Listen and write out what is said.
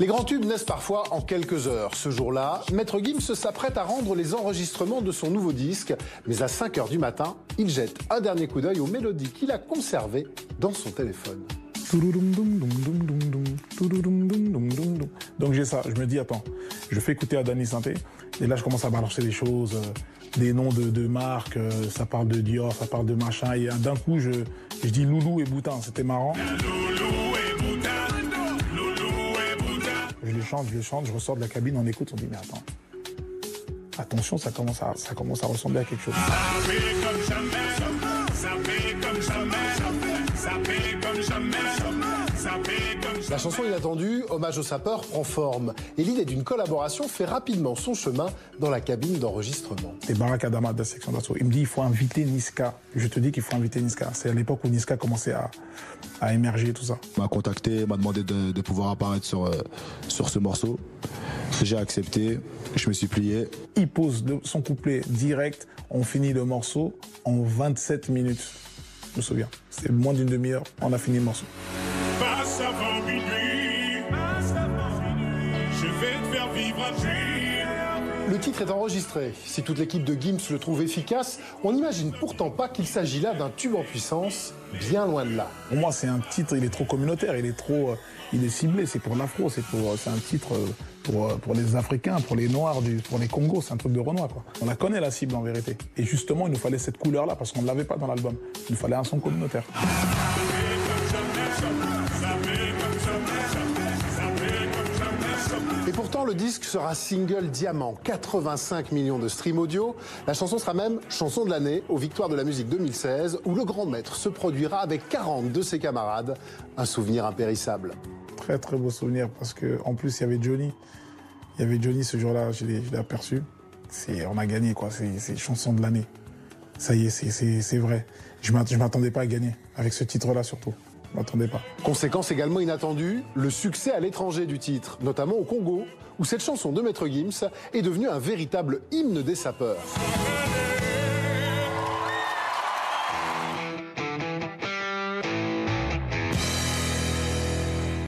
Les grands tubes naissent parfois en quelques heures. Ce jour-là, Maître Gims s'apprête à rendre les enregistrements de son nouveau disque. Mais à 5 heures du matin, il jette un dernier coup d'œil aux mélodies qu'il a conservées dans son téléphone. Donc j'ai ça, je me dis, attends, je fais écouter à Danny Santé, et là je commence à balancer des choses, euh, des noms de, de marques, euh, ça parle de Dior, ça parle de machin, et euh, d'un coup je, je dis Loulou et Boutin, c'était marrant. Je les chante, je les chante, je ressors de la cabine, on écoute, on dit, mais attends, attention, ça commence à, ça commence à ressembler à quelque chose. La chanson inattendue, Hommage aux sapeurs, prend forme. Et l'idée d'une collaboration fait rapidement son chemin dans la cabine d'enregistrement. C'est Barack Adama de la section d'assaut. Il me dit il faut inviter Niska. Je te dis qu'il faut inviter Niska. C'est à l'époque où Niska commençait à, à émerger tout ça. m'a contacté, m'a demandé de, de pouvoir apparaître sur, euh, sur ce morceau. J'ai accepté, je me suis plié. Il pose son couplet direct. On finit le morceau en 27 minutes. Je me souviens. C'est moins d'une demi-heure. On a fini le morceau. Passe avant minuit. Je vais te faire vivre un dream. Le titre est enregistré. Si toute l'équipe de Gims le trouve efficace, on n'imagine pourtant pas qu'il s'agit là d'un tube en puissance, bien loin de là. Pour moi, c'est un titre, il est trop communautaire, il est trop, euh, il est ciblé. C'est pour l'afro, c'est pour, c'est un titre euh, pour, euh, pour les Africains, pour les Noirs, du, pour les Congos. C'est un truc de Renoir, quoi. On la connaît la cible en vérité. Et justement, il nous fallait cette couleur-là parce qu'on ne l'avait pas dans l'album. Il nous fallait un son communautaire. Et pourtant, le disque sera single diamant, 85 millions de streams audio. La chanson sera même chanson de l'année aux Victoires de la musique 2016, où le grand maître se produira avec 40 de ses camarades. Un souvenir impérissable. Très très beau souvenir parce que en plus il y avait Johnny. Il y avait Johnny ce jour-là, je l'ai aperçu. On a gagné quoi, c'est, chanson de l'année. Ça y est, c'est, vrai. Je je m'attendais pas à gagner, avec ce titre-là surtout. M'attendais pas. Conséquence également inattendue, le succès à l'étranger du titre, notamment au Congo, où cette chanson de Maître Gims est devenue un véritable hymne des sapeurs.